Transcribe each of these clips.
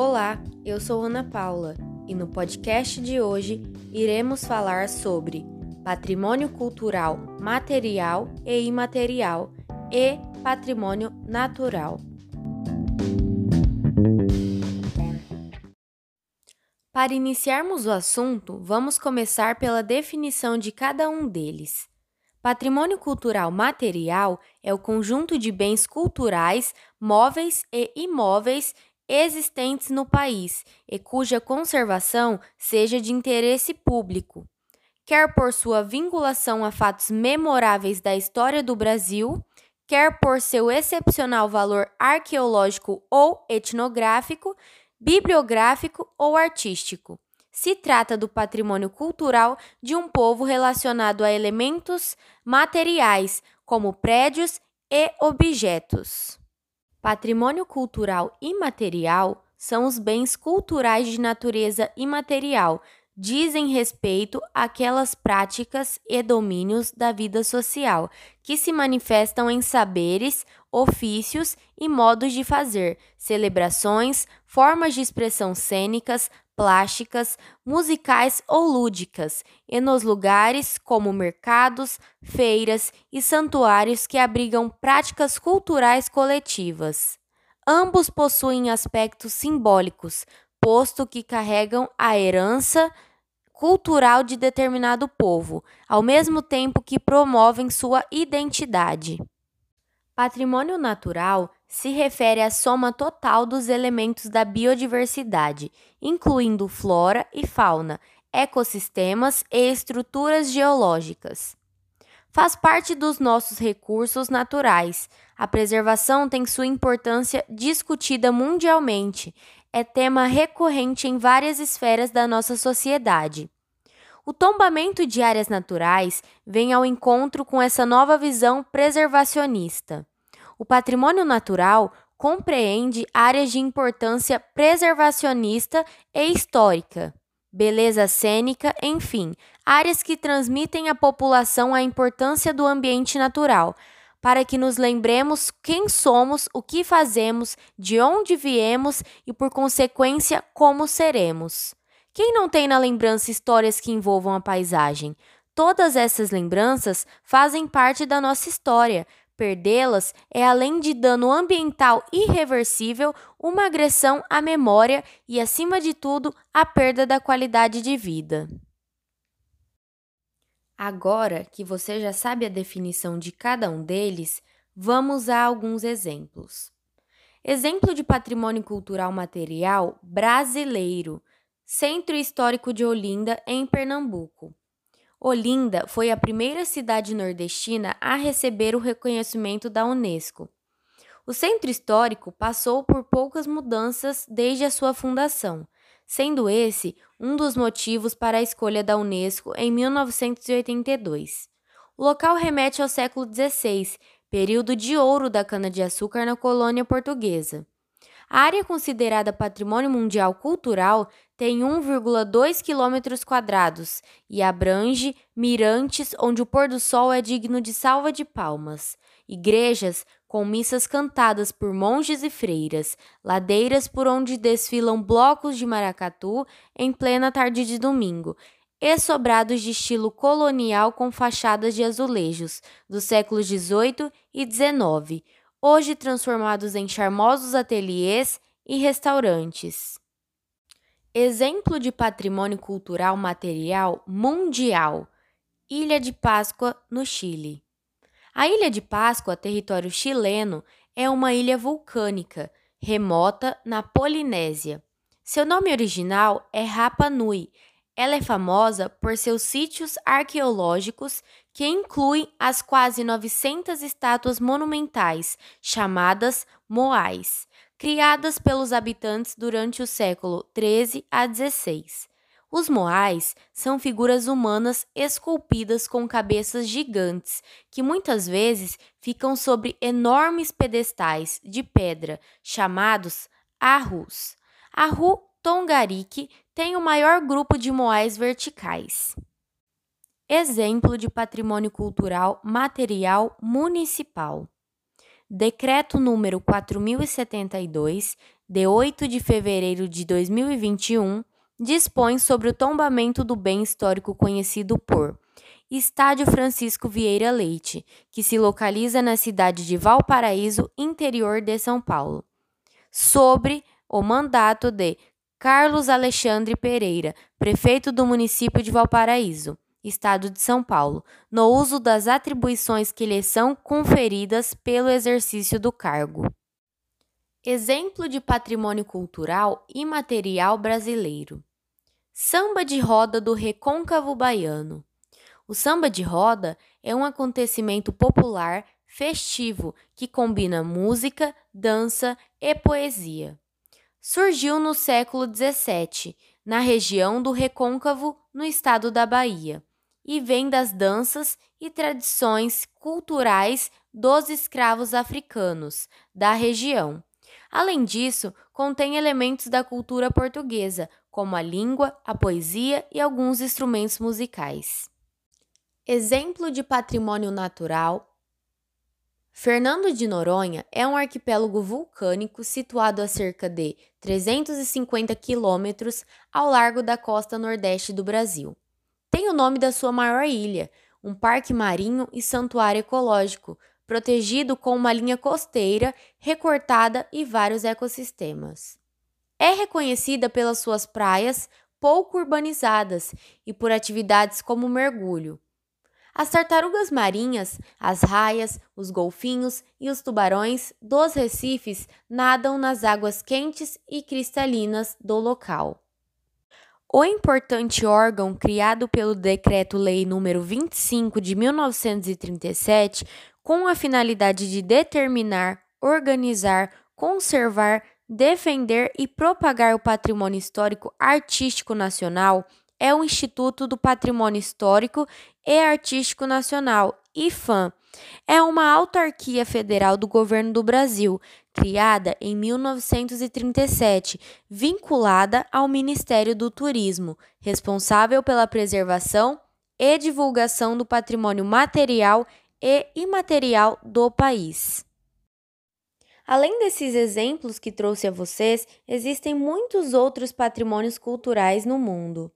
Olá, eu sou Ana Paula e no podcast de hoje iremos falar sobre patrimônio cultural material e imaterial e patrimônio natural. Para iniciarmos o assunto, vamos começar pela definição de cada um deles. Patrimônio cultural material é o conjunto de bens culturais, móveis e imóveis existentes no país e cuja conservação seja de interesse público, quer por sua vinculação a fatos memoráveis da história do Brasil, quer por seu excepcional valor arqueológico ou etnográfico, bibliográfico ou artístico. Se trata do patrimônio cultural de um povo relacionado a elementos materiais, como prédios e objetos. Patrimônio cultural imaterial são os bens culturais de natureza imaterial, dizem respeito àquelas práticas e domínios da vida social que se manifestam em saberes, ofícios e modos de fazer, celebrações, formas de expressão cênicas, plásticas, musicais ou lúdicas, e nos lugares como mercados, feiras e santuários que abrigam práticas culturais coletivas. Ambos possuem aspectos simbólicos, posto que carregam a herança cultural de determinado povo, ao mesmo tempo que promovem sua identidade. Patrimônio natural se refere à soma total dos elementos da biodiversidade, incluindo flora e fauna, ecossistemas e estruturas geológicas. Faz parte dos nossos recursos naturais. A preservação tem sua importância discutida mundialmente, é tema recorrente em várias esferas da nossa sociedade. O tombamento de áreas naturais vem ao encontro com essa nova visão preservacionista. O patrimônio natural compreende áreas de importância preservacionista e histórica, beleza cênica, enfim, áreas que transmitem à população a importância do ambiente natural, para que nos lembremos quem somos, o que fazemos, de onde viemos e, por consequência, como seremos. Quem não tem na lembrança histórias que envolvam a paisagem? Todas essas lembranças fazem parte da nossa história. Perdê-las é, além de dano ambiental irreversível, uma agressão à memória e, acima de tudo, a perda da qualidade de vida. Agora que você já sabe a definição de cada um deles, vamos a alguns exemplos. Exemplo de patrimônio cultural material brasileiro. Centro Histórico de Olinda, em Pernambuco. Olinda foi a primeira cidade nordestina a receber o reconhecimento da Unesco. O centro histórico passou por poucas mudanças desde a sua fundação, sendo esse um dos motivos para a escolha da Unesco em 1982. O local remete ao século XVI, período de ouro da cana-de-açúcar na colônia portuguesa. A área considerada Patrimônio Mundial Cultural tem 1,2 km quadrados e abrange mirantes onde o pôr do sol é digno de salva de palmas, igrejas com missas cantadas por monges e freiras, ladeiras por onde desfilam blocos de maracatu em plena tarde de domingo, e sobrados de estilo colonial com fachadas de azulejos dos séculos XVIII e XIX, hoje transformados em charmosos ateliês e restaurantes. Exemplo de patrimônio cultural material mundial: Ilha de Páscoa, no Chile. A Ilha de Páscoa, território chileno, é uma ilha vulcânica, remota na Polinésia. Seu nome original é Rapa Nui. Ela é famosa por seus sítios arqueológicos que incluem as quase 900 estátuas monumentais, chamadas moais, criadas pelos habitantes durante o século 13 a 16. Os moais são figuras humanas esculpidas com cabeças gigantes, que muitas vezes ficam sobre enormes pedestais de pedra, chamados arrus. Arru Tongariki tem o maior grupo de moais verticais. Exemplo de patrimônio cultural material municipal. Decreto número 4072, de 8 de fevereiro de 2021, dispõe sobre o tombamento do bem histórico conhecido por Estádio Francisco Vieira Leite, que se localiza na cidade de Valparaíso, interior de São Paulo, sobre o mandato de Carlos Alexandre Pereira, prefeito do município de Valparaíso, estado de São Paulo, no uso das atribuições que lhe são conferidas pelo exercício do cargo. Exemplo de patrimônio cultural imaterial brasileiro: Samba de roda do Recôncavo Baiano. O samba de roda é um acontecimento popular festivo que combina música, dança e poesia. Surgiu no século XVII, na região do Recôncavo, no estado da Bahia, e vem das danças e tradições culturais dos escravos africanos da região. Além disso, contém elementos da cultura portuguesa, como a língua, a poesia e alguns instrumentos musicais. Exemplo de patrimônio natural. Fernando de Noronha é um arquipélago vulcânico situado a cerca de 350 quilômetros ao largo da costa nordeste do Brasil. Tem o nome da sua maior ilha, um parque marinho e santuário ecológico, protegido com uma linha costeira recortada e vários ecossistemas. É reconhecida pelas suas praias pouco urbanizadas e por atividades como mergulho. As tartarugas marinhas, as raias, os golfinhos e os tubarões dos recifes nadam nas águas quentes e cristalinas do local. O importante órgão criado pelo Decreto-Lei nº 25 de 1937, com a finalidade de determinar, organizar, conservar, defender e propagar o patrimônio histórico artístico nacional, é o Instituto do Patrimônio Histórico e Artístico Nacional, IFAM. É uma autarquia federal do governo do Brasil, criada em 1937, vinculada ao Ministério do Turismo, responsável pela preservação e divulgação do patrimônio material e imaterial do país. Além desses exemplos que trouxe a vocês, existem muitos outros patrimônios culturais no mundo.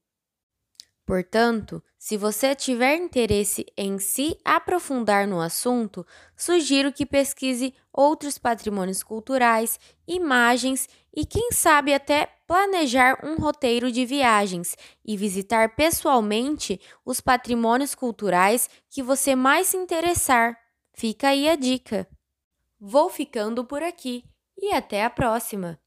Portanto, se você tiver interesse em se aprofundar no assunto, sugiro que pesquise outros patrimônios culturais, imagens e, quem sabe, até planejar um roteiro de viagens e visitar pessoalmente os patrimônios culturais que você mais se interessar. Fica aí a dica. Vou ficando por aqui e até a próxima!